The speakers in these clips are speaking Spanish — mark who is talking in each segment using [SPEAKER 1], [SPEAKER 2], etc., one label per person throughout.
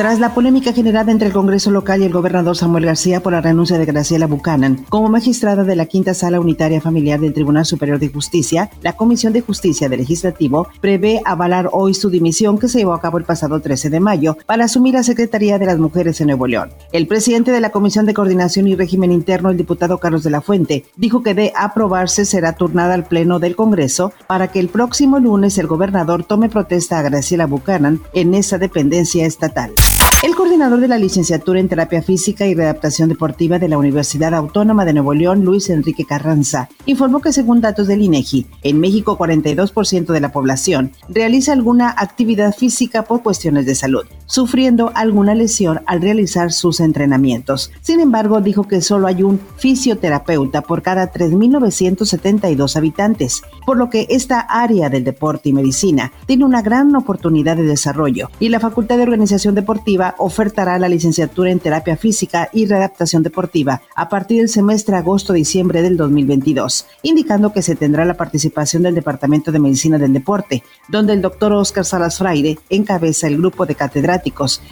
[SPEAKER 1] Tras la polémica generada entre el Congreso local y el gobernador Samuel García por la renuncia de Graciela Buchanan como magistrada de la Quinta Sala Unitaria Familiar del Tribunal Superior de Justicia, la Comisión de Justicia del Legislativo prevé avalar hoy su dimisión que se llevó a cabo el pasado 13 de mayo para asumir la Secretaría de las Mujeres en Nuevo León. El presidente de la Comisión de Coordinación y Régimen Interno, el diputado Carlos de la Fuente, dijo que de aprobarse será turnada al Pleno del Congreso para que el próximo lunes el gobernador tome protesta a Graciela Buchanan en esa dependencia estatal. El coordinador de la licenciatura en terapia física y readaptación deportiva de la Universidad Autónoma de Nuevo León, Luis Enrique Carranza, informó que según datos del INEGI, en México 42% de la población realiza alguna actividad física por cuestiones de salud, sufriendo alguna lesión al realizar sus entrenamientos. Sin embargo, dijo que solo hay un fisioterapeuta por cada 3.972 habitantes, por lo que esta área del deporte y medicina tiene una gran oportunidad de desarrollo y la Facultad de Organización Deportiva ofertará la licenciatura en terapia física y readaptación deportiva a partir del semestre agosto-diciembre del 2022, indicando que se tendrá la participación del Departamento de Medicina del Deporte, donde el doctor Oscar Salas Fraire encabeza el grupo de catedráticos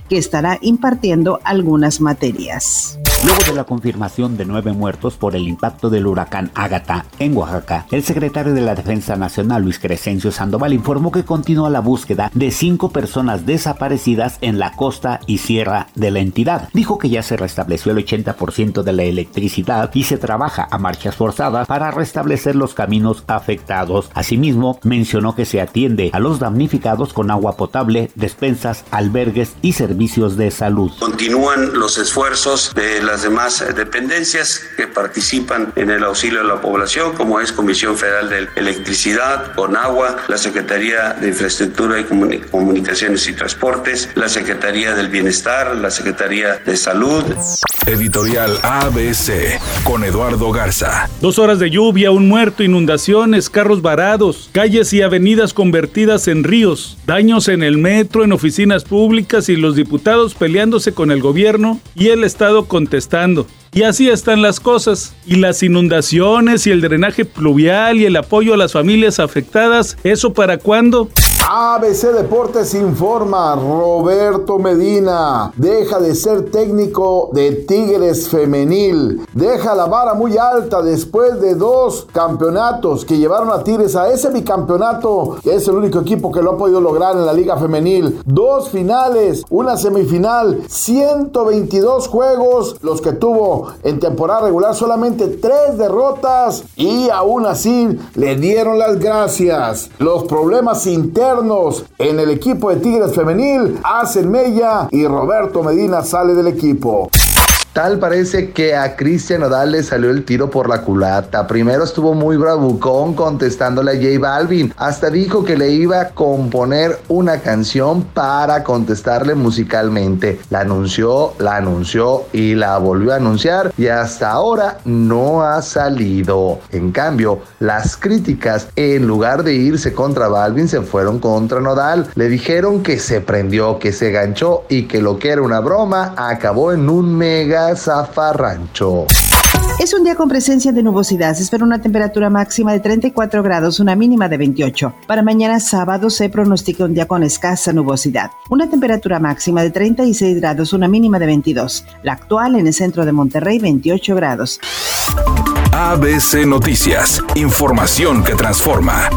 [SPEAKER 1] que estará impartiendo algunas materias.
[SPEAKER 2] Luego de la confirmación de nueve muertos por el impacto del huracán Ágata en Oaxaca, el secretario de la Defensa Nacional, Luis Crescencio Sandoval, informó que continúa la búsqueda de cinco personas desaparecidas en la costa y sierra de la entidad. Dijo que ya se restableció el 80% de la electricidad y se trabaja a marchas forzadas para restablecer los caminos afectados. Asimismo, mencionó que se atiende a los damnificados con agua potable, despensas, albergues y servicios de salud.
[SPEAKER 3] Continúan los esfuerzos de las demás dependencias que participan en el auxilio a la población, como es Comisión Federal de Electricidad, con agua, la Secretaría de Infraestructura y Comunicaciones y Transportes, la Secretaría del Bienestar, la Secretaría de Salud.
[SPEAKER 4] Editorial ABC con Eduardo Garza.
[SPEAKER 5] Dos horas de lluvia, un muerto, inundaciones, carros varados, calles y avenidas convertidas en ríos, daños en el metro, en oficinas públicas y los diputados peleándose con el gobierno y el Estado contestando. Y así están las cosas. Y las inundaciones y el drenaje pluvial y el apoyo a las familias afectadas, ¿eso para cuándo?
[SPEAKER 6] ABC Deportes informa, Roberto Medina deja de ser técnico de Tigres Femenil, deja la vara muy alta después de dos campeonatos que llevaron a Tigres a ese bicampeonato, que es el único equipo que lo ha podido lograr en la Liga Femenil. Dos finales, una semifinal, 122 juegos, los que tuvo en temporada regular, solamente tres derrotas y aún así le dieron las gracias. Los problemas en el equipo de Tigres Femenil hacen mella y Roberto Medina sale del equipo.
[SPEAKER 7] Tal parece que a Cristian Odal le salió el tiro por la culata. Primero estuvo muy bravucón contestándole a J Balvin. Hasta dijo que le iba a componer una canción para contestarle musicalmente. La anunció, la anunció y la volvió a anunciar y hasta ahora no ha salido. En cambio, las críticas en lugar de irse contra Balvin se fueron contra Nodal. Le dijeron que se prendió, que se ganchó y que lo que era una broma acabó en un mega zafarrancho.
[SPEAKER 1] Es un día con presencia de nubosidad. Se espera una temperatura máxima de 34 grados, una mínima de 28. Para mañana sábado se pronostica un día con escasa nubosidad. Una temperatura máxima de 36 grados, una mínima de 22. La actual en el centro de Monterrey, 28 grados.
[SPEAKER 4] ABC Noticias. Información que transforma.